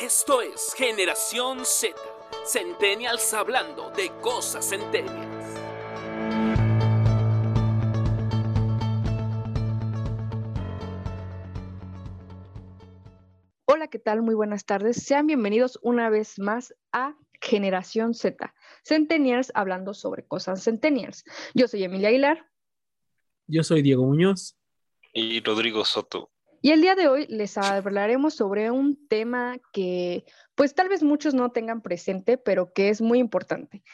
Esto es Generación Z, Centennials hablando de cosas centennials. Hola, ¿qué tal? Muy buenas tardes. Sean bienvenidos una vez más a Generación Z, Centennials hablando sobre cosas Centennials. Yo soy Emilia Aguilar. Yo soy Diego Muñoz. Y Rodrigo Soto. Y el día de hoy les hablaremos sobre un tema que pues tal vez muchos no tengan presente, pero que es muy importante.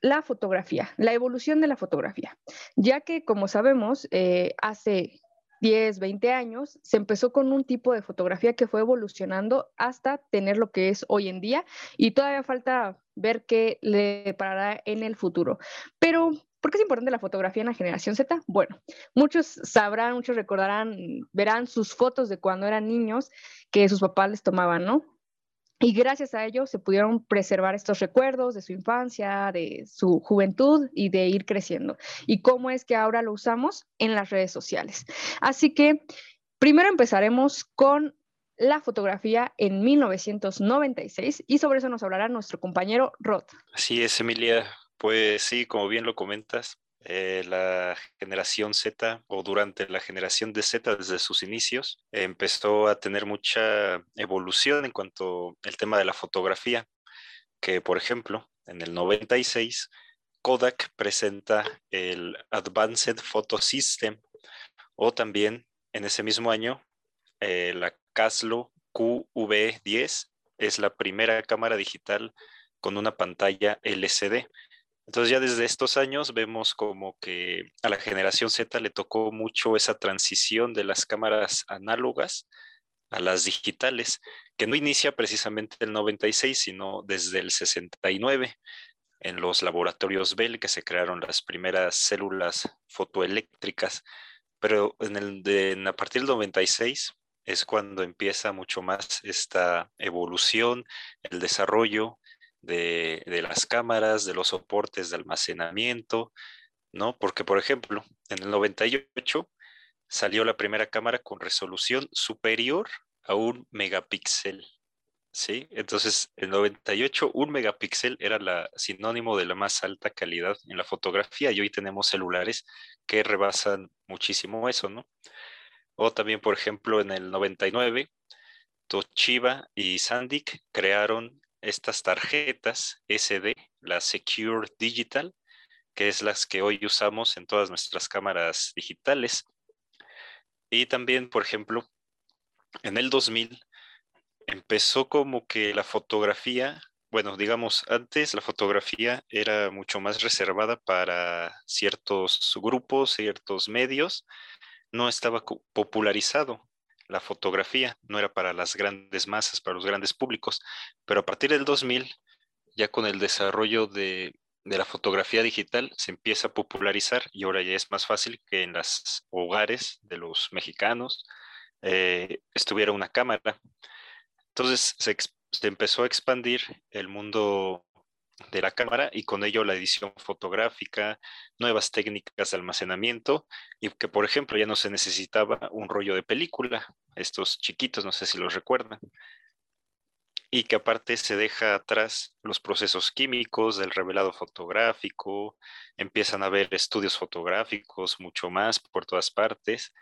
La fotografía, la evolución de la fotografía, ya que como sabemos, eh, hace 10, 20 años, se empezó con un tipo de fotografía que fue evolucionando hasta tener lo que es hoy en día y todavía falta ver qué le parará en el futuro. Pero, ¿por qué es importante la fotografía en la generación Z? Bueno, muchos sabrán, muchos recordarán, verán sus fotos de cuando eran niños que sus papás les tomaban, ¿no? Y gracias a ello se pudieron preservar estos recuerdos de su infancia, de su juventud y de ir creciendo. Y cómo es que ahora lo usamos en las redes sociales. Así que primero empezaremos con la fotografía en 1996 y sobre eso nos hablará nuestro compañero Rod. Así es, Emilia. Pues sí, como bien lo comentas, eh, la generación Z o durante la generación de Z desde sus inicios empezó a tener mucha evolución en cuanto al tema de la fotografía, que por ejemplo en el 96 Kodak presenta el Advanced Photo System o también en ese mismo año eh, la Caslo QV10 es la primera cámara digital con una pantalla LCD. Entonces ya desde estos años vemos como que a la generación Z le tocó mucho esa transición de las cámaras análogas a las digitales, que no inicia precisamente el 96, sino desde el 69, en los laboratorios Bell, que se crearon las primeras células fotoeléctricas. Pero en a partir del 96 es cuando empieza mucho más esta evolución, el desarrollo de, las cámaras, de los soportes de almacenamiento, ¿no? Porque, por ejemplo, en el 98 salió la primera cámara con resolución superior a un megapíxel, ¿sí? Entonces, en 98, un megapíxel era la sinónimo de la más alta calidad en la fotografía y hoy tenemos celulares que rebasan muchísimo eso, ¿no? O también, por ejemplo, en el 99, Toshiba y Sandic crearon estas tarjetas SD, la Secure Digital, que es las que hoy usamos en todas nuestras cámaras digitales. Y también, por ejemplo, en el 2000 empezó como que la fotografía, bueno, digamos, antes la fotografía era mucho más reservada para ciertos grupos, ciertos medios, no estaba popularizado la fotografía, no era para las grandes masas, para los grandes públicos, pero a partir del 2000, ya con el desarrollo de, la fotografía digital, se empieza a popularizar y ahora ya es más fácil que en los hogares de los mexicanos eh, estuviera una cámara. Entonces se, se empezó a expandir el mundo de la cámara y con ello la edición fotográfica, nuevas técnicas de almacenamiento y que por ejemplo ya no se necesitaba un rollo de película, estos chiquitos, no sé si los recuerdan, y que aparte se deja atrás los procesos químicos del revelado fotográfico, empiezan a haber estudios fotográficos mucho más por todas partes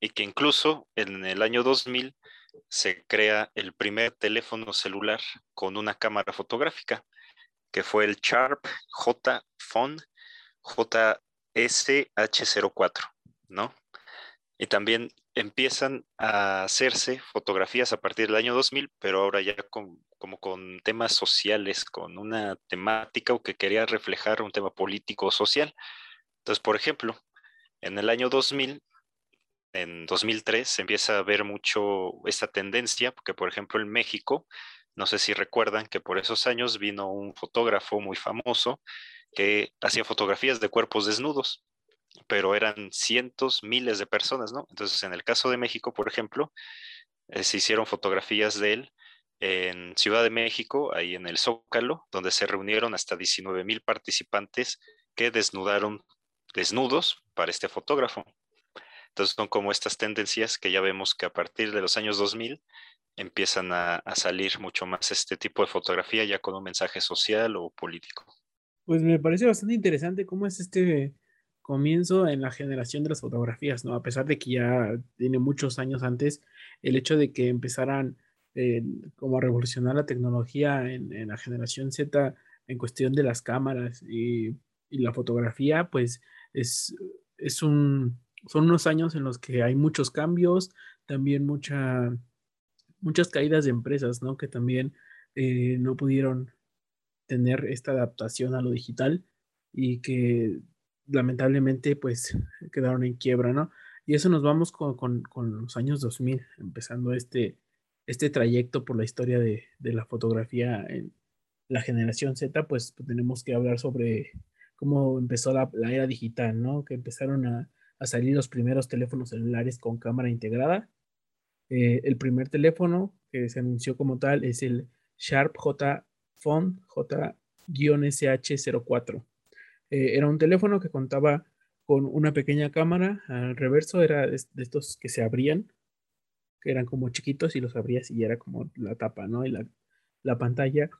y que incluso en el año 2000 se crea el primer teléfono celular con una cámara fotográfica que fue el Sharp J Phone JSH04, ¿no? Y también empiezan a hacerse fotografías a partir del año 2000, pero ahora ya con, como con temas sociales, con una temática o que quería reflejar un tema político o social. Entonces, por ejemplo, en el año 2000, en 2003, se empieza a ver mucho esta tendencia, porque por ejemplo en México no sé si recuerdan que por esos años vino un fotógrafo muy famoso que hacía fotografías de cuerpos desnudos, pero eran cientos, miles de personas, ¿no? Entonces, en el caso de México, por ejemplo, eh, se hicieron fotografías de él en Ciudad de México, ahí en el Zócalo, donde se reunieron hasta 19 mil participantes que desnudaron desnudos para este fotógrafo. Entonces son como estas tendencias que ya vemos que a partir de los años 2000 empiezan a, a, salir mucho más este tipo de fotografía ya con un mensaje social o político. Pues me parece bastante interesante cómo es este comienzo en la generación de las fotografías, ¿no? A pesar de que ya tiene muchos años antes, el hecho de que empezaran eh, como a revolucionar la tecnología en, en, la generación Z en cuestión de las cámaras y, y la fotografía, pues es, es un, son unos años en los que hay muchos cambios, también mucha, muchas caídas de empresas, ¿no? Que también eh, no pudieron tener esta adaptación a lo digital y que lamentablemente pues quedaron en quiebra, ¿no? Y eso nos vamos con, con, los años 2000, empezando este, este trayecto por la historia de, de la fotografía en la generación Z, pues, pues tenemos que hablar sobre cómo empezó la, la era digital, ¿no? Que empezaron a, a, salir los primeros teléfonos celulares con cámara integrada. Eh, el primer teléfono que se anunció como tal es el Sharp J Phone J-SH04. Eh, era un teléfono que contaba con una pequeña cámara al reverso, era de, de, estos que se abrían, que eran como chiquitos y los abrías y era como la tapa, ¿no? Y la, la pantalla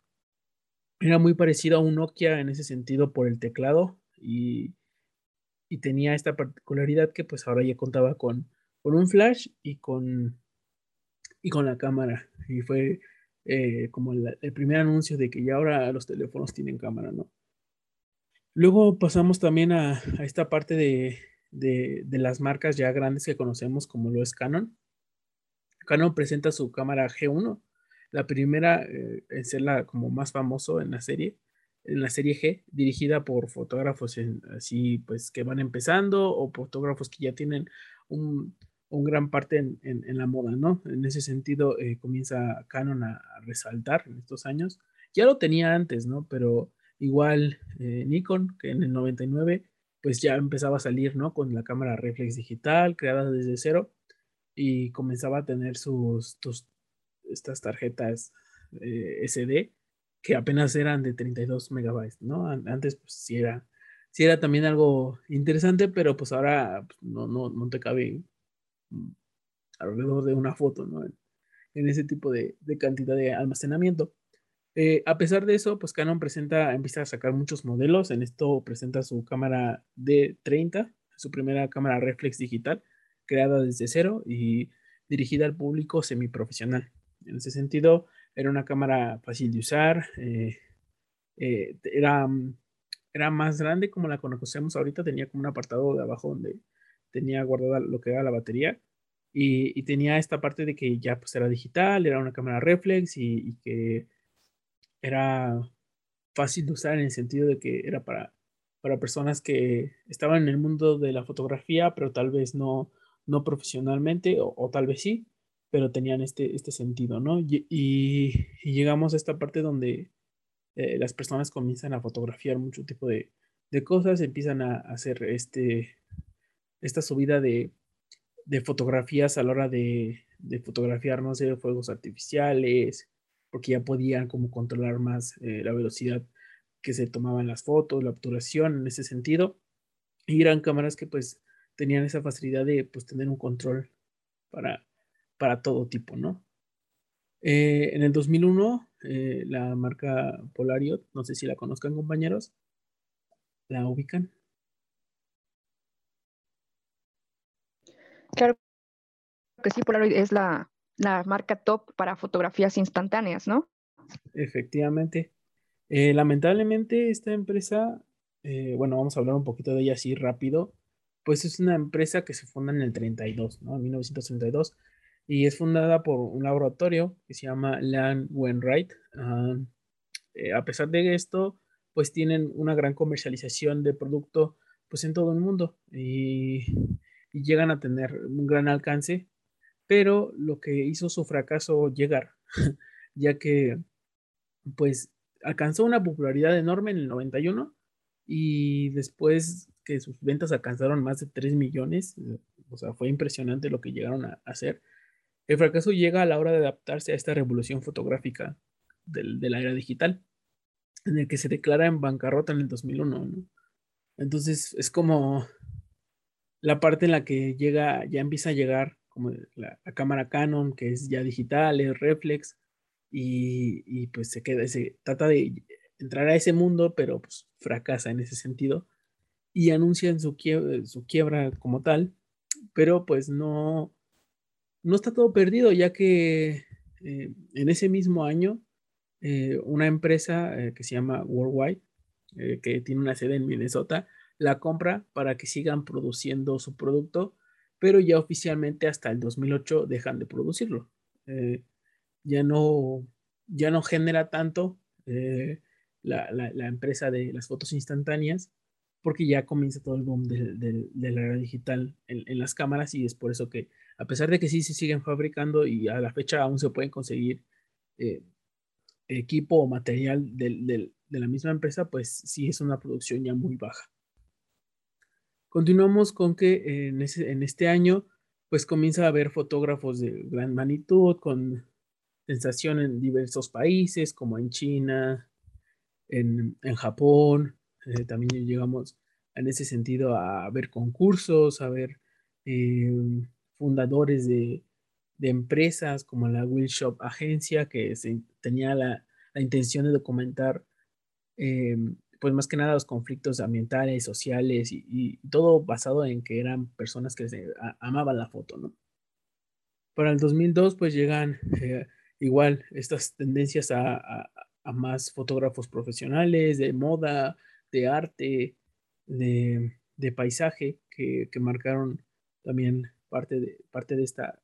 era muy parecido a un Nokia en ese sentido por el teclado y, y, tenía esta particularidad que pues ahora ya contaba con, con un flash y con, y con la cámara. Y fue eh, como el, el, primer anuncio de que ya ahora los teléfonos tienen cámara, ¿no? Luego pasamos también a, a esta parte de, de, de, las marcas ya grandes que conocemos como lo es Canon. Canon presenta su cámara G1, la primera eh, en ser la como más famoso en la serie, en la serie G, dirigida por fotógrafos en, así pues que van empezando o fotógrafos que ya tienen un, un gran parte en, en, en, la moda, ¿no? En ese sentido eh, comienza Canon a, a, resaltar en estos años. Ya lo tenía antes, ¿no? Pero igual eh, Nikon, que en el 99 pues ya empezaba a salir, ¿no? Con la cámara reflex digital creada desde cero y comenzaba a tener sus, estas tarjetas eh, SD que apenas eran de 32 megabytes, ¿no? Antes pues sí era, sí era también algo interesante, pero pues ahora pues, no, no, no te cabe alrededor de una foto, ¿no? En, ese tipo de, de, cantidad de almacenamiento. Eh, a pesar de eso, pues Canon presenta, empieza a sacar muchos modelos. En esto presenta su cámara D30, su primera cámara reflex digital, creada desde cero y dirigida al público semiprofesional. En ese sentido, era una cámara fácil de usar, eh, eh, era, era más grande como la conocemos ahorita, tenía como un apartado de abajo donde tenía guardada lo que era la batería y, tenía esta parte de que ya pues era digital, era una cámara reflex y, que era fácil de usar en el sentido de que era para, para personas que estaban en el mundo de la fotografía, pero tal vez no, no profesionalmente, o, tal vez sí, pero tenían este, este sentido, ¿no? Y, llegamos a esta parte donde eh, las personas comienzan a fotografiar mucho tipo de, de cosas, empiezan a, hacer este, esta subida de, de fotografías a la hora de, de fotografiar, no sé, fuegos artificiales, porque ya podían como controlar más eh, la velocidad que se tomaban las fotos, la obturación en ese sentido. Y eran cámaras que pues tenían esa facilidad de pues tener un control para, para todo tipo, ¿no? Eh, en el 2001, eh, la marca Polariot, no sé si la conozcan compañeros, ¿la ubican? Claro que sí, Polaroid es la, la marca top para fotografías instantáneas, ¿no? Efectivamente. Eh, lamentablemente esta empresa, eh, bueno, vamos a hablar un poquito de ella así rápido, pues es una empresa que se funda en el 32, ¿no? En 1932, y es fundada por un laboratorio que se llama Land Wainwright. Uh, eh, a pesar de esto, pues tienen una gran comercialización de producto pues en todo el mundo y, y llegan a tener un gran alcance pero lo que hizo su fracaso llegar, ya que pues alcanzó una popularidad enorme en el 91 y después que sus ventas alcanzaron más de 3 millones, o sea, fue impresionante lo que llegaron a hacer. El fracaso llega a la hora de adaptarse a esta revolución fotográfica del, de la era digital, en el que se declara en bancarrota en el 2001. ¿no? Entonces es como la parte en la que llega, ya empieza a llegar como la, cámara Canon, que es ya digital, es reflex, y, pues se queda, se trata de entrar a ese mundo, pero pues fracasa en ese sentido, y anuncian su quiebra, como tal, pero pues no, no está todo perdido, ya que eh, en ese mismo año, eh, una empresa eh, que se llama Worldwide, que tiene una sede en Minnesota, la compra para que sigan produciendo su producto, pero ya oficialmente hasta el 2008 dejan de producirlo. ya, no, ya no genera tanto la, empresa de las fotos instantáneas, porque ya comienza todo el boom de, la era digital en, las cámaras y es por eso que a pesar de que sí se siguen fabricando y a la fecha aún se pueden conseguir eh, equipo o material de la misma empresa, pues sí es una producción ya muy baja. Continuamos con que en, este año pues comienza a haber fotógrafos de gran magnitud con sensación en diversos países como en China, en, Japón, eh, también llegamos en ese sentido a ver concursos, a ver eh, fundadores de, empresas como la Will Shop Agencia, que tenía la, intención de documentar, eh, pues más que nada los conflictos ambientales, sociales y, todo basado en que eran personas que se, amaban la foto, ¿no? Para el 2002, pues llegan eh, igual estas tendencias a, más fotógrafos profesionales, de moda, de arte, de, paisaje, que, que marcaron también parte de, parte de, esta,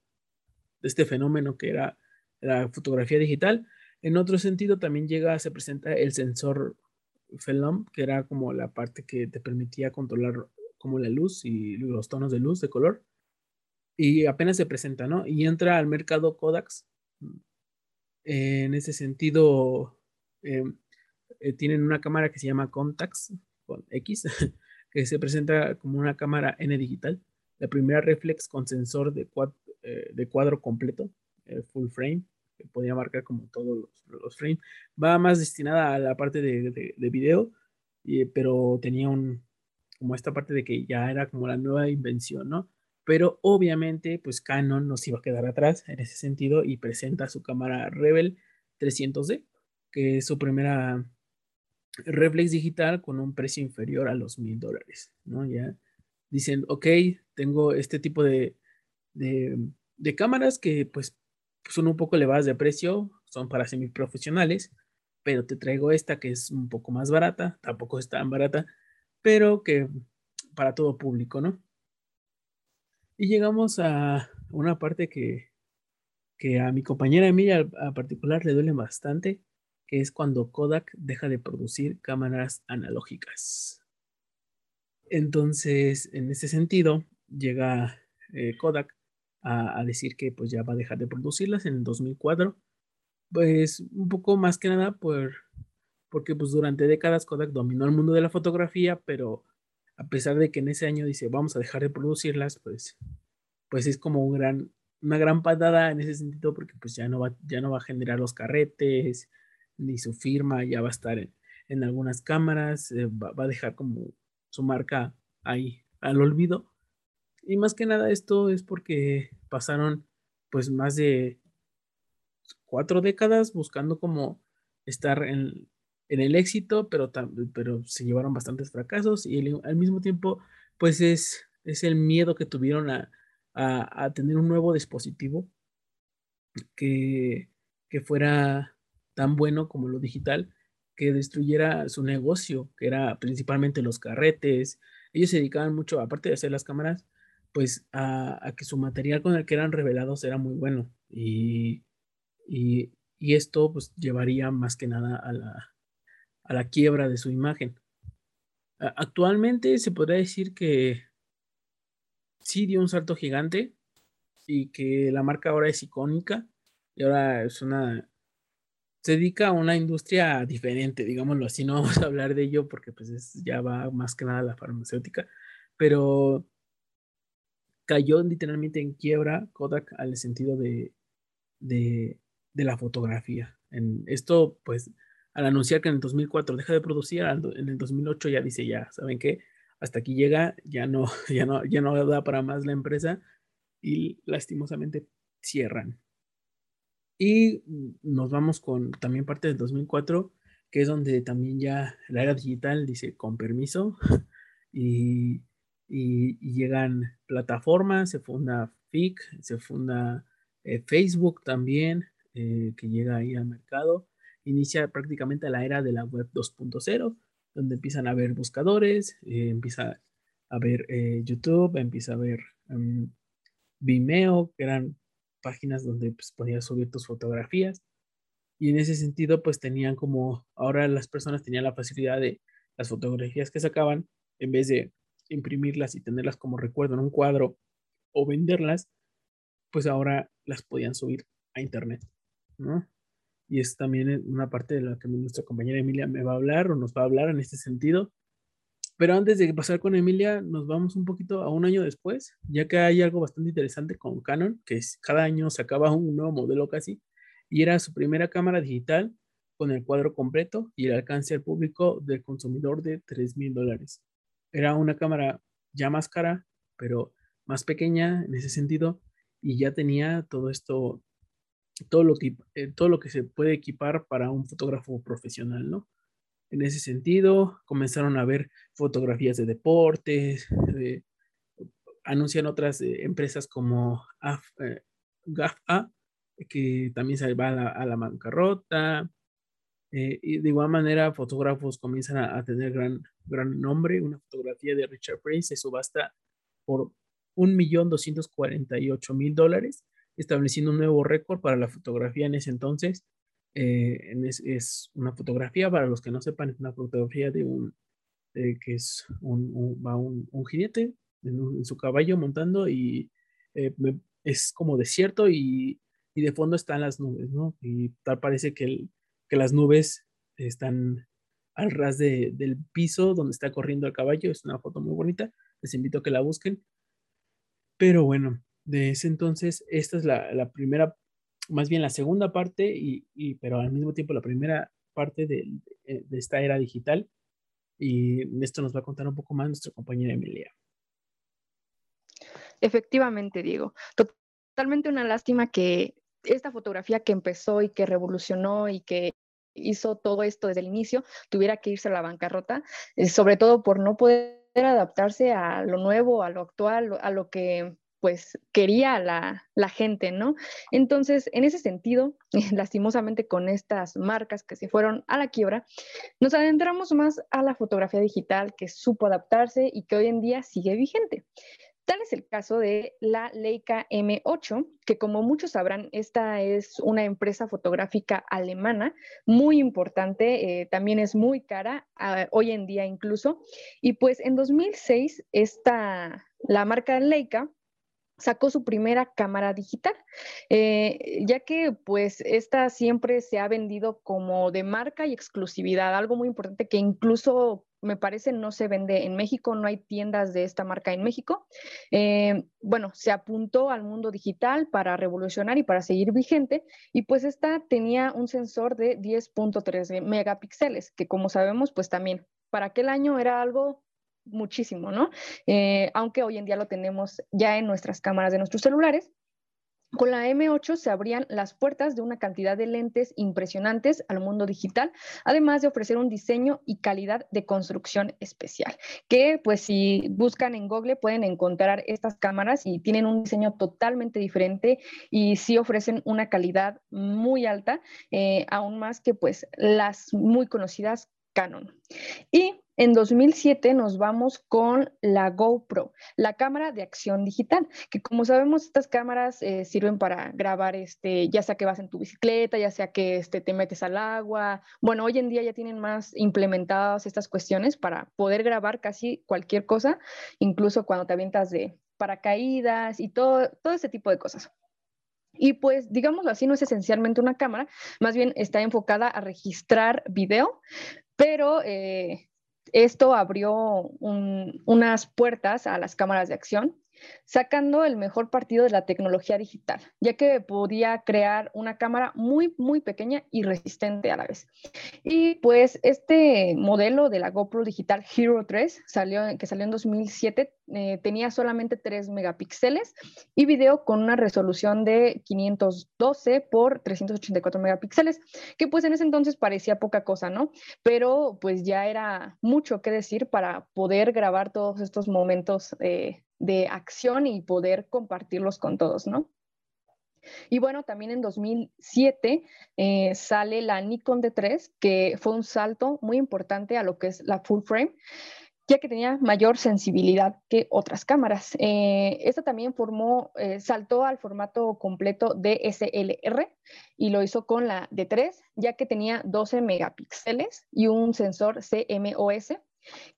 de este fenómeno que era la fotografía digital. En otro sentido, también llega, se presenta el sensor Phenom, que era como la parte que te permitía controlar como la luz y los tonos de luz, de color. Y apenas se presenta, ¿no? Y entra al mercado Kodaks. En ese sentido, em, eh, tienen una cámara que se llama Contax, con X, que se presenta como una cámara N digital la primera reflex con sensor de, cuadro, eh, de cuadro completo, eh, full frame, podía marcar como todos los, frames. Va más destinada a la parte de, de, video, pero tenía un, como esta parte de que ya era como la nueva invención, ¿no? Pero obviamente, pues Canon no se iba a quedar atrás en ese sentido y presenta su cámara Rebel 300D, que es su primera reflex digital con un precio inferior a los mil dólares, ¿no? Ya dicen, ok, tengo este tipo de, de, cámaras que pues son un poco elevadas de precio, son para semiprofesionales, pero te traigo esta que es un poco más barata, tampoco es tan barata, pero que para todo público, ¿no? Y llegamos a una parte que, que a mi compañera Emilia a particular le duele bastante, que es cuando Kodak deja de producir cámaras analógicas. Entonces, en ese sentido, llega eh, Kodak a, decir que pues ya va a dejar de producirlas en el 2004. Pues un poco más que nada por, porque pues durante décadas Kodak dominó el mundo de la fotografía, pero a pesar de que en ese año dice vamos a dejar de producirlas, pues, pues es como un gran, una gran patada en ese sentido porque pues ya no va, ya no va a generar los carretes, ni su firma ya va a estar en, algunas cámaras, eh, va, va, a dejar como su marca ahí al olvido. Y más que nada esto es porque pasaron pues más de cuatro décadas buscando como estar en, el éxito, pero, pero se llevaron bastantes fracasos y al mismo tiempo pues es, es el miedo que tuvieron a, tener un nuevo dispositivo que, que fuera tan bueno como lo digital que destruyera su negocio, que era principalmente los carretes. Ellos se dedicaban mucho, aparte de hacer las cámaras, pues a, que su material con el que eran revelados era muy bueno. Y, y, esto pues llevaría más que nada a la, a la quiebra de su imagen. Actualmente se podría decir que sí dio un salto gigante y que la marca ahora es icónica y ahora es una se dedica a una industria diferente, digámoslo así, no vamos a hablar de ello porque pues ya va más que nada la farmacéutica, pero cayó literalmente en quiebra Kodak al sentido de, de, la fotografía. En esto, pues, al anunciar que en el 2004 deja de producir, en el 2008 ya dice, ya, ¿saben qué? Hasta aquí llega, ya no, ya no, ya no da para más la empresa y lastimosamente cierran. Y nos vamos con también parte del 2004, que es donde también ya la era digital dice con permiso y, llegan plataformas, se funda FIC, se funda eh, Facebook también, eh, que llega ahí al mercado. Inicia prácticamente la era de la web 2.0, donde empiezan a ver buscadores, eh, empieza a ver YouTube, empieza a ver em, Vimeo, que eran páginas donde pues, podías subir tus fotografías. Y en ese sentido, pues tenían como, ahora las personas tenían la facilidad de las fotografías que sacaban, en vez de imprimirlas y tenerlas como recuerdo en un cuadro o venderlas, pues ahora las podían subir a internet, ¿no? Y es también una parte de la que nuestra compañera Emilia me va a hablar o nos va a hablar en este sentido, pero antes de pasar con Emilia, nos vamos un poquito a un año después, ya que hay algo bastante interesante con Canon, que es, cada año sacaba un nuevo modelo casi, y era su primera cámara digital con el cuadro completo y el alcance al público del consumidor de 3 mil dólares. Era una cámara ya más cara, pero más pequeña en ese sentido, y ya tenía todo esto, todo lo que, eh, todo lo que se puede equipar para un fotógrafo profesional, ¿no? en ese sentido. Comenzaron a ver fotografías de deportes, anuncian otras eh, empresas como eh, GAFA, que también se va a la, bancarrota. Eh, y de igual manera, fotógrafos comienzan a, tener gran, gran nombre. Una fotografía de Richard Prince se subasta por 1.248.000 dólares, estableciendo un nuevo récord para la fotografía en ese entonces eh, es, una fotografía, para los que no sepan, es una fotografía de un, que es un, va un, jinete en, su caballo montando y eh, es como desierto y, y, de fondo están las nubes, ¿no? Y tal parece que, que las nubes están al ras de, del piso donde está corriendo el caballo. Es una foto muy bonita. Les invito a que la busquen. Pero bueno, de ese entonces, esta es la, primera más bien la segunda parte, y, pero al mismo tiempo la primera parte de, esta era digital. Y esto nos va a contar un poco más nuestra compañera Emilia. Efectivamente, Diego. Totalmente una lástima que esta fotografía que empezó y que revolucionó y que hizo todo esto desde el inicio tuviera que irse a la bancarrota, eh, sobre todo por no poder adaptarse a lo nuevo, a lo actual, a lo que pues quería la, la, gente, ¿no? Entonces, en ese sentido, lastimosamente con estas marcas que se fueron a la quiebra, nos adentramos más a la fotografía digital que supo adaptarse y que hoy en día sigue vigente. Tal es el caso de la Leica M8, que como muchos sabrán, esta es una empresa fotográfica alemana muy importante, eh, también es muy cara, ah, hoy en día incluso. Y pues en 2006, esta, la marca Leica sacó su primera cámara digital, eh, ya que pues esta siempre se ha vendido como de marca y exclusividad, algo muy importante que incluso me parece no se vende en México, no hay tiendas de esta marca en México. Eh, bueno, se apuntó al mundo digital para revolucionar y para seguir vigente y pues esta tenía un sensor de 10.3 megapíxeles, que como sabemos pues también para aquel año era algo muchísimo, ¿no? Eh, aunque hoy en día lo tenemos ya en nuestras cámaras de nuestros celulares. Con la M8 se abrían las puertas de una cantidad de lentes impresionantes al mundo digital, además de ofrecer un diseño y calidad de construcción especial, que pues si buscan en Google pueden encontrar estas cámaras y tienen un diseño totalmente diferente y sí ofrecen una calidad muy alta, eh, aún más que pues las muy conocidas Canon. Y en 2007 nos vamos con la GoPro, la cámara de acción digital, que como sabemos estas cámaras eh, sirven para grabar, este, ya sea que vas en tu bicicleta, ya sea que este, te metes al agua. Bueno, hoy en día ya tienen más implementadas estas cuestiones para poder grabar casi cualquier cosa, incluso cuando te avientas de paracaídas y todo, todo ese tipo de cosas. Y pues, digámoslo así, no es esencialmente una cámara, más bien está enfocada a registrar video, pero eh, esto abrió unas puertas a las cámaras de acción sacando el mejor partido de la tecnología digital, ya que podía crear una cámara muy, muy pequeña y resistente a la vez. Y pues este modelo de la GoPro Digital Hero 3, salió, que salió en 2007, eh, tenía solamente 3 megapíxeles y video con una resolución de 512 por 384 megapíxeles, que pues en ese entonces parecía poca cosa, ¿no? Pero pues ya era mucho que decir para poder grabar todos estos momentos eh, de acción y poder compartirlos con todos, ¿no? Y bueno, también en 2007 eh, sale la Nikon D3, que fue un salto muy importante a lo que es la full frame, ya que tenía mayor sensibilidad que otras cámaras. Eh, esta también formó, eh, saltó al formato completo DSLR y lo hizo con la D3, ya que tenía 12 megapíxeles y un sensor CMOS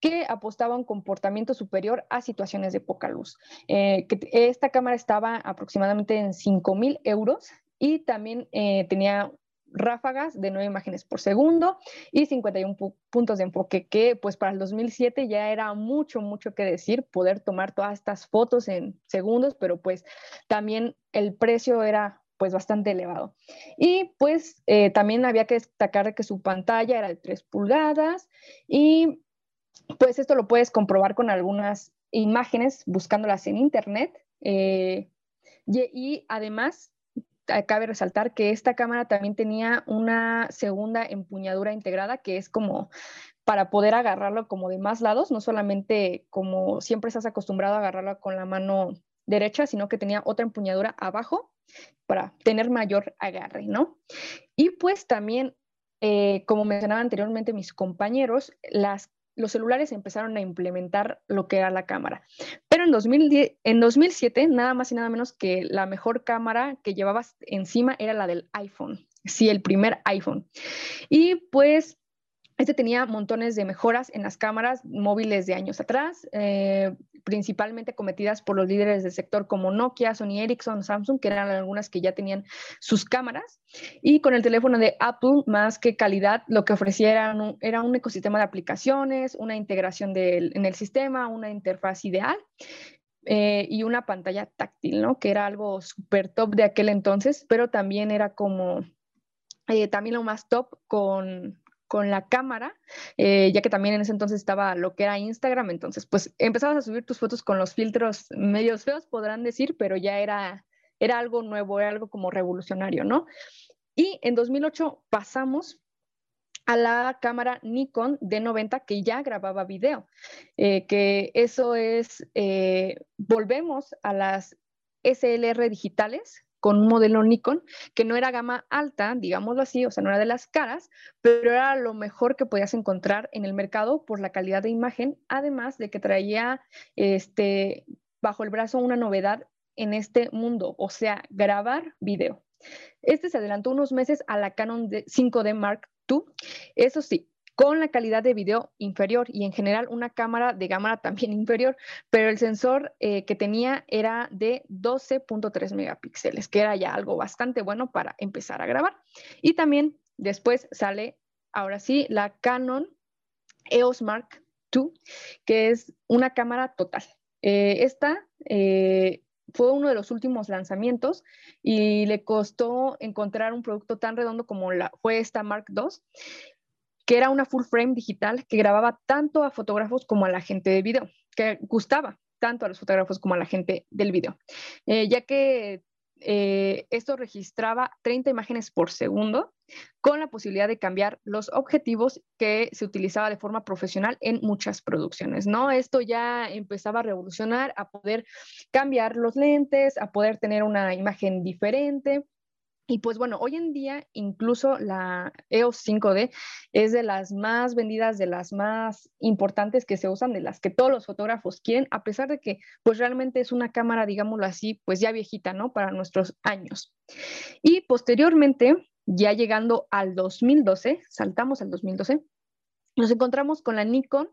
que apostaba a un comportamiento superior a situaciones de poca luz. Eh, esta cámara estaba aproximadamente en 5 mil euros y también eh, tenía ráfagas de 9 imágenes por segundo y 51 puntos de enfoque, que pues para el 2007 ya era mucho, mucho que decir, poder tomar todas estas fotos en segundos, pero pues también el precio era pues bastante elevado. Y pues eh, también había que destacar que su pantalla era de 3 pulgadas y pues esto lo puedes comprobar con algunas imágenes buscándolas en internet. Eh, y, además, cabe resaltar que esta cámara también tenía una segunda empuñadura integrada que es como para poder agarrarlo como de más lados, no solamente como siempre estás acostumbrado a agarrarlo con la mano derecha, sino que tenía otra empuñadura abajo para tener mayor agarre, ¿no? Y pues también, eh, como mencionaba anteriormente mis compañeros, las los celulares empezaron a implementar lo que era la cámara. Pero en, 2010, en 2007, nada más y nada menos que la mejor cámara que llevabas encima era la del iPhone. Sí, el primer iPhone. Y pues este tenía montones de mejoras en las cámaras móviles de años atrás, eh, principalmente cometidas por los líderes del sector como Nokia, Sony Ericsson, Samsung, que eran algunas que ya tenían sus cámaras. Y con el teléfono de Apple, más que calidad, lo que ofrecía era un, ecosistema de aplicaciones, una integración en el sistema, una interfaz ideal. Eh, y una pantalla táctil, ¿no? Que era algo súper top de aquel entonces, pero también era como, eh, también lo más top con, con la cámara, eh, ya que también en ese entonces estaba lo que era Instagram, entonces pues empezabas a subir tus fotos con los filtros medios feos, podrán decir, pero ya era, era algo nuevo, era algo como revolucionario, ¿no? Y en 2008 pasamos a la cámara Nikon D90 que ya grababa video, eh, que eso es, eh, volvemos a las SLR digitales, con un modelo Nikon que no era gama alta, digámoslo así, o sea, no era de las caras, pero era lo mejor que podías encontrar en el mercado por la calidad de imagen, además de que traía este, bajo el brazo una novedad en este mundo, o sea, grabar video. Este se adelantó unos meses a la Canon 5D Mark II. Eso sí, con la calidad de video inferior y en general una cámara de cámara también inferior, pero el sensor eh, que tenía era de 12.3 megapíxeles, que era ya algo bastante bueno para empezar a grabar. Y también después sale, ahora sí, la Canon EOS Mark II, que es una cámara total. Eh, esta eh, fue uno de los últimos lanzamientos y le costó encontrar un producto tan redondo como la, fue esta Mark II que era una full frame digital que grababa tanto a fotógrafos como a la gente de video, que gustaba tanto a los fotógrafos como a la gente del video, eh, ya que eh, esto registraba 30 imágenes por segundo con la posibilidad de cambiar los objetivos que se utilizaba de forma profesional en muchas producciones, ¿no? Esto ya empezaba a revolucionar, a poder cambiar los lentes, a poder tener una imagen diferente y pues bueno, hoy en día incluso la EOS 5D es de las más vendidas, de las más importantes que se usan, de las que todos los fotógrafos quieren, a pesar de que pues realmente es una cámara, digámoslo así, pues ya viejita, ¿no? Para nuestros años. Y posteriormente, ya llegando al 2012, saltamos al 2012, nos encontramos con la Nikon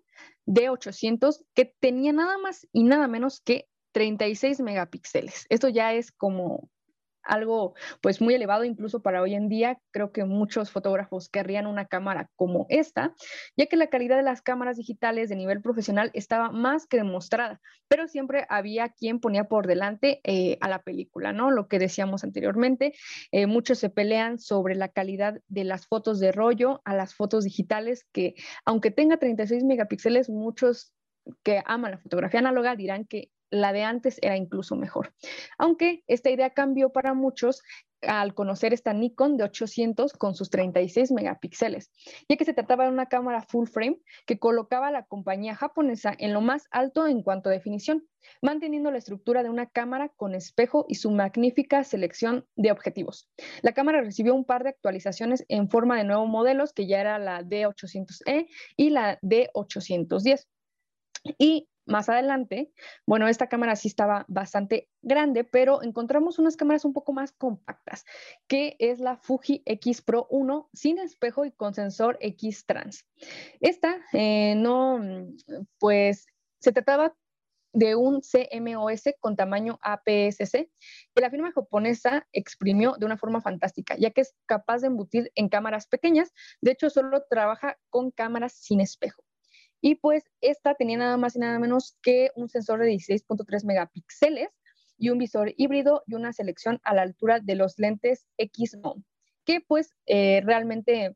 D800 que tenía nada más y nada menos que 36 megapíxeles. Esto ya es como algo pues muy elevado incluso para hoy en día. Creo que muchos fotógrafos querrían una cámara como esta, ya que la calidad de las cámaras digitales de nivel profesional estaba más que demostrada, pero siempre había quien ponía por delante eh, a la película, ¿no? Lo que decíamos anteriormente, eh, muchos se pelean sobre la calidad de las fotos de rollo a las fotos digitales, que aunque tenga 36 megapíxeles, muchos que aman la fotografía análoga dirán que la de antes era incluso mejor. Aunque esta idea cambió para muchos al conocer esta Nikon de 800 con sus 36 megapíxeles, ya que se trataba de una cámara full frame que colocaba a la compañía japonesa en lo más alto en cuanto a definición, manteniendo la estructura de una cámara con espejo y su magnífica selección de objetivos. La cámara recibió un par de actualizaciones en forma de nuevos modelos, que ya era la D800E y la D810. Y más adelante, bueno, esta cámara sí estaba bastante grande, pero encontramos unas cámaras un poco más compactas, que es la Fuji X Pro 1 sin espejo y con sensor X Trans. Esta eh, no, pues se trataba de un CMOS con tamaño APS-C que la firma japonesa exprimió de una forma fantástica, ya que es capaz de embutir en cámaras pequeñas. De hecho, solo trabaja con cámaras sin espejo. Y pues esta tenía nada más y nada menos que un sensor de 16.3 megapíxeles y un visor híbrido y una selección a la altura de los lentes X-Mount, que pues eh, realmente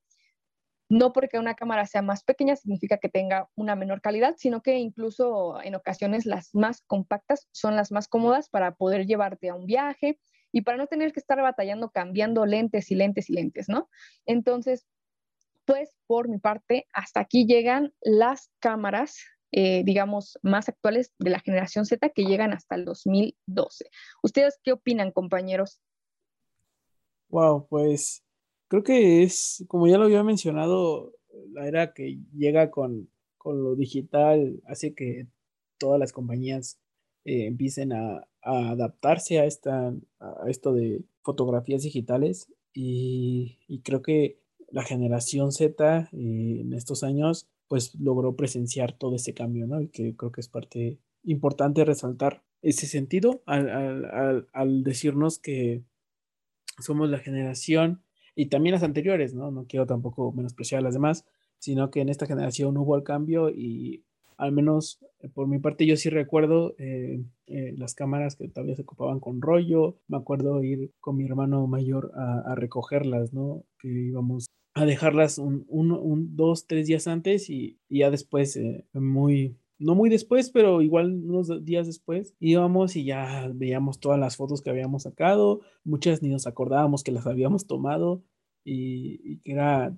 no porque una cámara sea más pequeña significa que tenga una menor calidad, sino que incluso en ocasiones las más compactas son las más cómodas para poder llevarte a un viaje y para no tener que estar batallando cambiando lentes y lentes y lentes, ¿no? Entonces, pues por mi parte, hasta aquí llegan las cámaras, eh, digamos, más actuales de la generación Z que llegan hasta el 2012. ¿Ustedes qué opinan, compañeros? Wow, pues creo que es, como ya lo había mencionado, la era que llega con, lo digital hace que todas las compañías eh, empiecen a, adaptarse a, esta, a esto de fotografías digitales y creo que la generación Z eh, en estos años pues logró presenciar todo ese cambio, ¿no? Y que creo que es parte importante resaltar ese sentido al, decirnos que somos la generación y también las anteriores, ¿no? No quiero tampoco menospreciar a las demás, sino que en esta generación hubo el cambio y al menos eh, por mi parte yo sí recuerdo eh, las cámaras que todavía se ocupaban con rollo, me acuerdo ir con mi hermano mayor a, a recogerlas, ¿no? Que íbamos a dejarlas un, un, dos, tres días antes y, ya después, eh, muy, no muy después, pero igual unos días después, íbamos y ya veíamos todas las fotos que habíamos sacado, muchas ni nos acordábamos que las habíamos tomado y, que era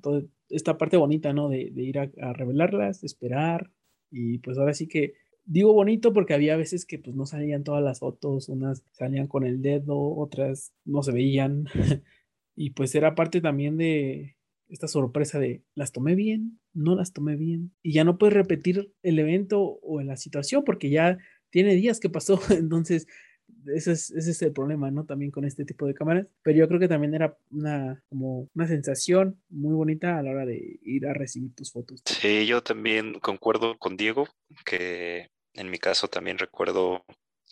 esta parte bonita, ¿no? De, ir a, revelarlas, esperar y pues ahora sí que digo bonito porque había veces que pues no salían todas las fotos, unas salían con el dedo, otras no se veían y pues era parte también de, esta sorpresa de las tomé bien, no las tomé bien, y ya no puedes repetir el evento o la situación porque ya tiene días que pasó, entonces ese es, ese es, el problema, ¿no? También con este tipo de cámaras, pero yo creo que también era una, como una sensación muy bonita a la hora de ir a recibir tus fotos. Sí, yo también concuerdo con Diego, que en mi caso también recuerdo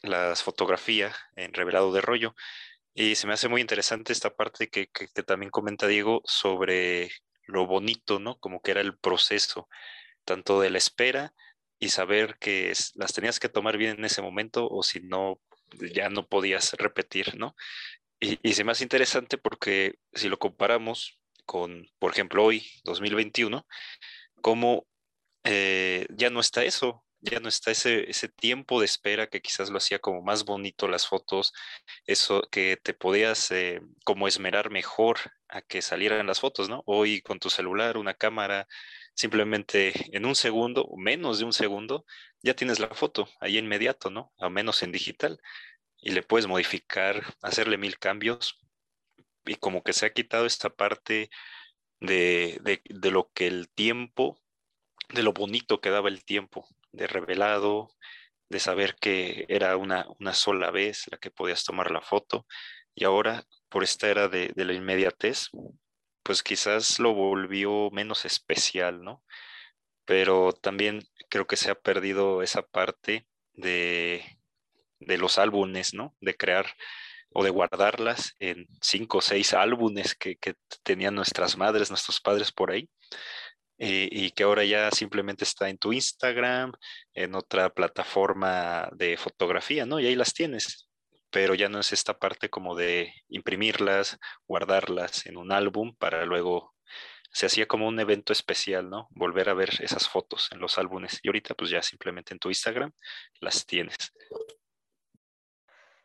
las fotografías en revelado de rollo y se me hace muy interesante esta parte que, también comenta Diego sobre lo bonito, ¿no? Como que era el proceso, tanto de la espera y saber que las tenías que tomar bien en ese momento o si no, ya no podías repetir, ¿no? Y, y se me hace interesante porque si lo comparamos con, por ejemplo, hoy, 2021, como eh, ya no está eso, ya no está ese, ese tiempo de espera que quizás lo hacía como más bonito las fotos, eso que te podías eh, como esmerar mejor a que salieran las fotos, ¿no? Hoy con tu celular, una cámara, simplemente en un segundo menos de un segundo, ya tienes la foto ahí inmediato, ¿no? Al menos en digital. Y le puedes modificar, hacerle mil cambios. Y como que se ha quitado esta parte de, de lo que el tiempo, de lo bonito que daba el tiempo de revelado, de saber que era una, una sola vez la que podías tomar la foto. Y ahora, por esta era de, la inmediatez, pues quizás lo volvió menos especial, ¿no? Pero también creo que se ha perdido esa parte de, de los álbumes, ¿no? De crear o de guardarlas en cinco o seis álbumes que, tenían nuestras madres, nuestros padres por ahí. Eh, y que ahora ya simplemente está en tu Instagram, en otra plataforma de fotografía, ¿no? Y ahí las tienes, pero ya no es esta parte como de imprimirlas, guardarlas en un álbum para luego se hacía como un evento especial, ¿no? Volver a ver esas fotos en los álbumes. Y ahorita pues ya simplemente en tu Instagram las tienes.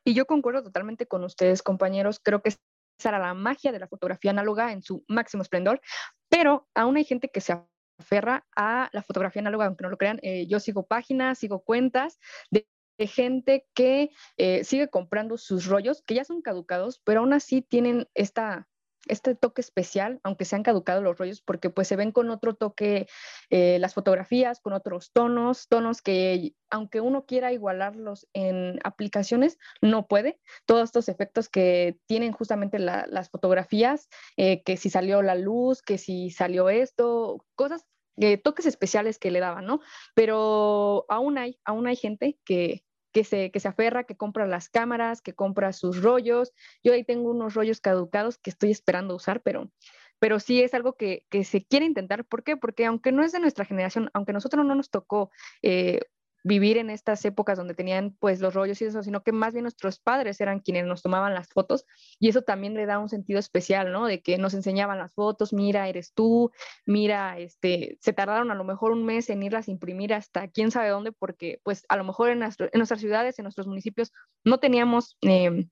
Y yo concuerdo totalmente con ustedes, compañeros. Creo que era la magia de la fotografía análoga en su máximo esplendor, pero aún hay gente que se aferra a la fotografía análoga, aunque no lo crean. Eh, yo sigo páginas, sigo cuentas de, gente que eh, sigue comprando sus rollos, que ya son caducados, pero aún así tienen esta este toque especial, aunque se han caducado los rollos, porque pues se ven con otro toque eh, las fotografías, con otros tonos, tonos que aunque uno quiera igualarlos en aplicaciones, no puede. Todos estos efectos que tienen justamente las fotografías, eh, que si salió la luz, que si salió esto, cosas, eh, toques especiales que le daban, ¿no? Pero aún hay, aún hay gente que, que se, que se aferra, que compra las cámaras, que compra sus rollos. Yo ahí tengo unos rollos caducados que estoy esperando usar, pero, pero sí es algo que, que se quiere intentar. ¿Por qué? Porque aunque no es de nuestra generación, aunque a nosotros no nos tocó eh, vivir en estas épocas donde tenían pues los rollos y eso, sino que más bien nuestros padres eran quienes nos tomaban las fotos y eso también le da un sentido especial, ¿no? De que nos enseñaban las fotos, mira, eres tú, mira, este, se tardaron a lo mejor un mes en irlas a imprimir hasta quién sabe dónde, porque pues a lo mejor en, nuestras ciudades, en nuestros municipios, no teníamos... Em,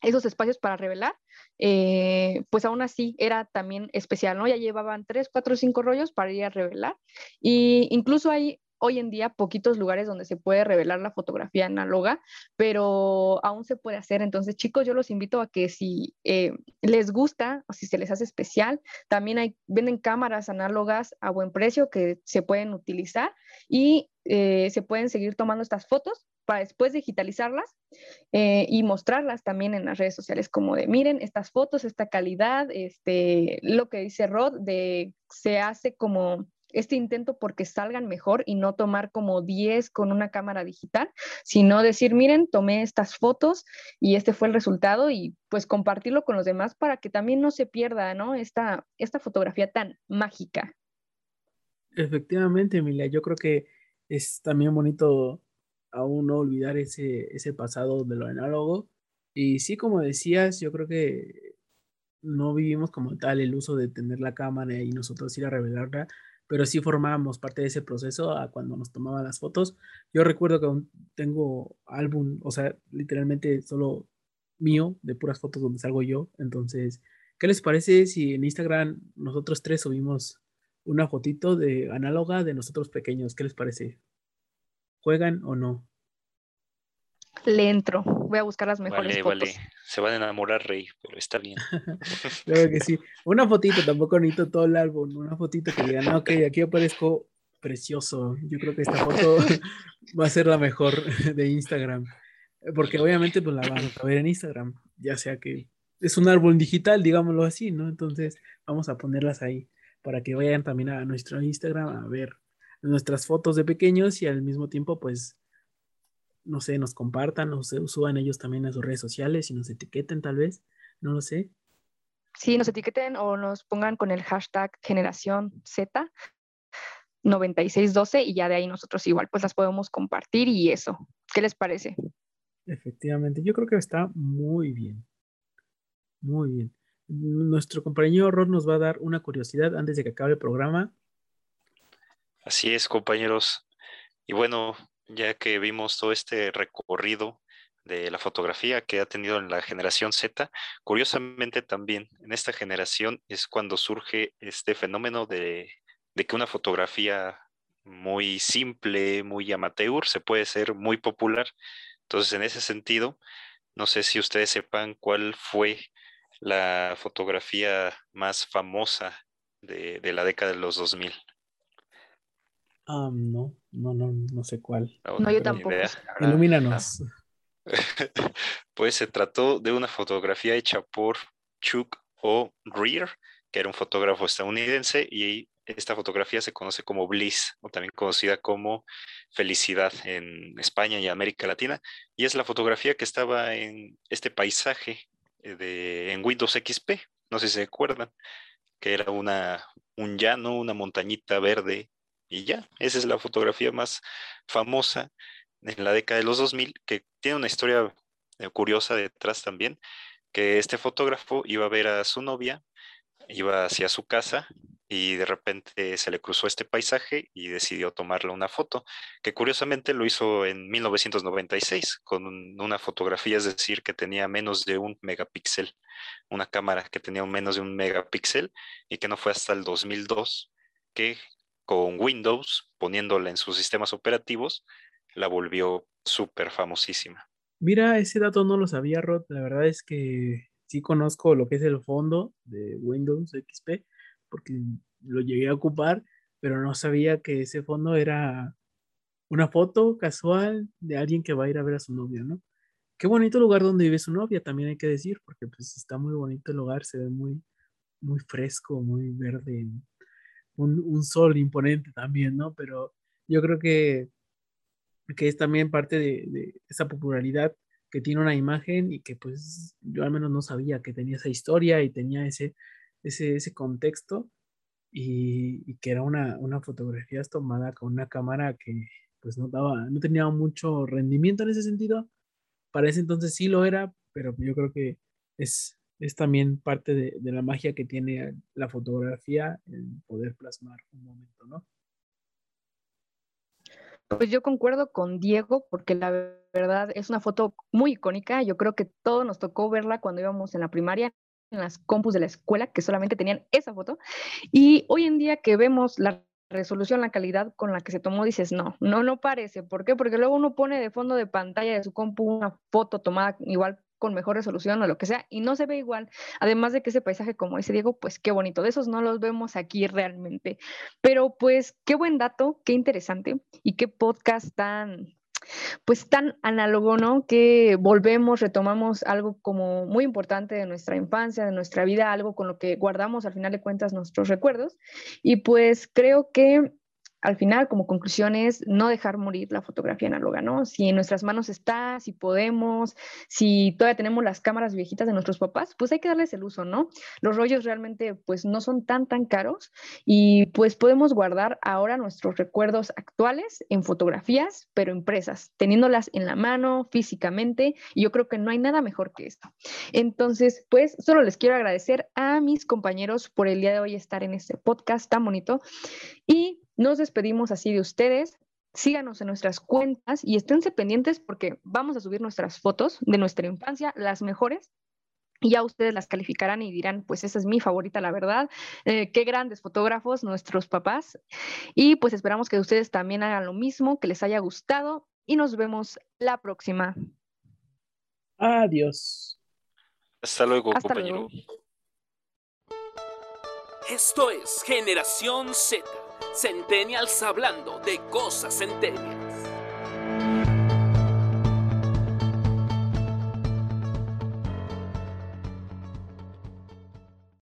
esos espacios para revelar, eh, pues aún así era también especial, ¿no? Ya llevaban tres, cuatro, cinco rollos para ir a revelar. Y incluso hay hoy en día poquitos lugares donde se puede revelar la fotografía análoga, pero aún se puede hacer. Entonces, chicos, yo los invito a que si eh, les gusta o si se les hace especial, también hay, venden cámaras análogas a buen precio que se pueden utilizar y eh, se pueden seguir tomando estas fotos para después digitalizarlas eh, y mostrarlas también en las redes sociales como de miren estas fotos, esta calidad, este, lo que dice Rod, de se hace como este intento porque salgan mejor y no tomar como 10 con una cámara digital, sino decir, miren, tomé estas fotos y este fue el resultado y pues compartirlo con los demás para que también no se pierda, ¿no? Esta, esta fotografía tan mágica. Efectivamente, Emilia, yo creo que es también bonito aún no olvidar ese, ese pasado de lo análogo. Y sí, como decías, yo creo que no vivimos como tal el uso de tener la cámara y nosotros ir a revelarla, pero sí formábamos parte de ese proceso a cuando nos tomaban las fotos. Yo recuerdo que aún tengo álbum, o sea, literalmente solo mío, de puras fotos donde salgo yo. Entonces, ¿qué les parece si en Instagram nosotros tres subimos una fotito de análoga de nosotros pequeños? ¿Qué les parece? ¿Juegan o no? le entro. Voy a buscar las mejores vale, fotos. Vale. Se van a enamorar, Rey, pero está bien. claro que sí. Una fotito, tampoco necesito todo el álbum. Una fotito que digan, ok, aquí aparezco precioso. Yo creo que esta foto va a ser la mejor de Instagram. Porque obviamente pues la van a ver en Instagram, ya sea que es un álbum digital, digámoslo así, ¿no? Entonces vamos a ponerlas ahí para que vayan también a nuestro Instagram a ver nuestras fotos de pequeños y al mismo tiempo pues no sé, nos compartan o se suban ellos también a sus redes sociales y nos etiqueten tal vez, no lo sé. Sí, nos etiqueten o nos pongan con el hashtag generación Z 9612 y ya de ahí nosotros igual pues las podemos compartir y eso. ¿Qué les parece? Efectivamente, yo creo que está muy bien. Muy bien. Nuestro compañero Rod nos va a dar una curiosidad antes de que acabe el programa. Así es, compañeros. Y bueno, ya que vimos todo este recorrido de la fotografía que ha tenido en la generación Z, curiosamente también en esta generación es cuando surge este fenómeno de, que una fotografía muy simple, muy amateur, se puede ser muy popular. Entonces, en ese sentido, no sé si ustedes sepan cuál fue la fotografía más famosa de, de la década de los 2000 no, no, no, no sé cuál. No, yo tampoco. Ilumínanos. pues se trató de una fotografía hecha por Chuck O'Rear que era un fotógrafo estadounidense y esta fotografía se conoce como Bliss o también conocida como Felicidad en España y América Latina y es la fotografía que estaba en este paisaje eh, de, en Windows XP, no sé si se acuerdan, que era una, un llano, una montañita verde y ya, esa es la fotografía más famosa en la década de los 2000 que tiene una historia eh, curiosa detrás también, que este fotógrafo iba a ver a su novia, iba hacia su casa y de repente se le cruzó este paisaje y decidió tomarle una foto, que curiosamente lo hizo en 1996 con una fotografía, es decir, que tenía menos de un megapíxel, una cámara que tenía menos de un megapíxel y que no fue hasta el 2002 que con Windows, poniéndola en sus sistemas operativos, la volvió súper famosísima. Mira, ese dato no lo sabía, Rod. La verdad es que sí conozco lo que es el fondo de Windows XP, porque lo llegué a ocupar, pero no sabía que ese fondo era una foto casual de alguien que va a ir a ver a su novia, ¿no? Qué bonito lugar donde vive su novia, también hay que decir, porque pues está muy bonito el lugar, se ve muy, muy fresco, muy verde, un, un sol imponente también, ¿no? Pero yo creo que que es también parte de, esa popularidad que tiene una imagen y que pues yo al menos no sabía que tenía esa historia y tenía ese, ese, ese contexto y, que era una, una fotografía tomada con una cámara que pues no daba, no tenía mucho rendimiento en ese sentido. Para ese entonces sí lo era, pero yo creo que es, es también parte de, la magia que tiene la fotografía, el poder plasmar un momento, ¿no? Pues yo concuerdo con Diego porque la verdad es una foto muy icónica. Yo creo que todo nos tocó verla cuando íbamos en la primaria, en las compus de la escuela, que solamente tenían esa foto. Y hoy en día que vemos la resolución, la calidad con la que se tomó, dices, no, no, no parece. ¿Por qué? Porque luego uno pone de fondo de pantalla de su compu una foto tomada igual con mejor resolución o lo que sea, y no se ve igual. Además de que ese paisaje, como dice Diego, pues qué bonito. De esos no los vemos aquí realmente. Pero pues qué buen dato, qué interesante y qué podcast tan, pues tan análogo, ¿no? Que volvemos, retomamos algo como muy importante de nuestra infancia, de nuestra vida, algo con lo que guardamos al final de cuentas nuestros recuerdos. Y pues creo que al final, como conclusión, es no dejar morir la fotografía análoga, ¿no? Si en nuestras manos está, si podemos, si todavía tenemos las cámaras viejitas de nuestros papás, pues hay que darles el uso, ¿no? Los rollos realmente, pues no son tan, tan caros y pues podemos guardar ahora nuestros recuerdos actuales en fotografías, pero impresas, teniéndolas en la mano físicamente y yo creo que no hay nada mejor que esto. Entonces, pues solo les quiero agradecer a mis compañeros por el día de hoy estar en este podcast tan bonito y nos despedimos así de ustedes. Síganos en nuestras cuentas y esténse pendientes porque vamos a subir nuestras fotos de nuestra infancia, las mejores, y ya ustedes las calificarán y dirán, pues esa es mi favorita, la verdad. Eh, qué grandes fotógrafos nuestros papás. Y pues esperamos que ustedes también hagan lo mismo, que les haya gustado y nos vemos la próxima. Adiós. Hasta luego, compañero. Esto es Generación Z. Centennials hablando de cosas centennial.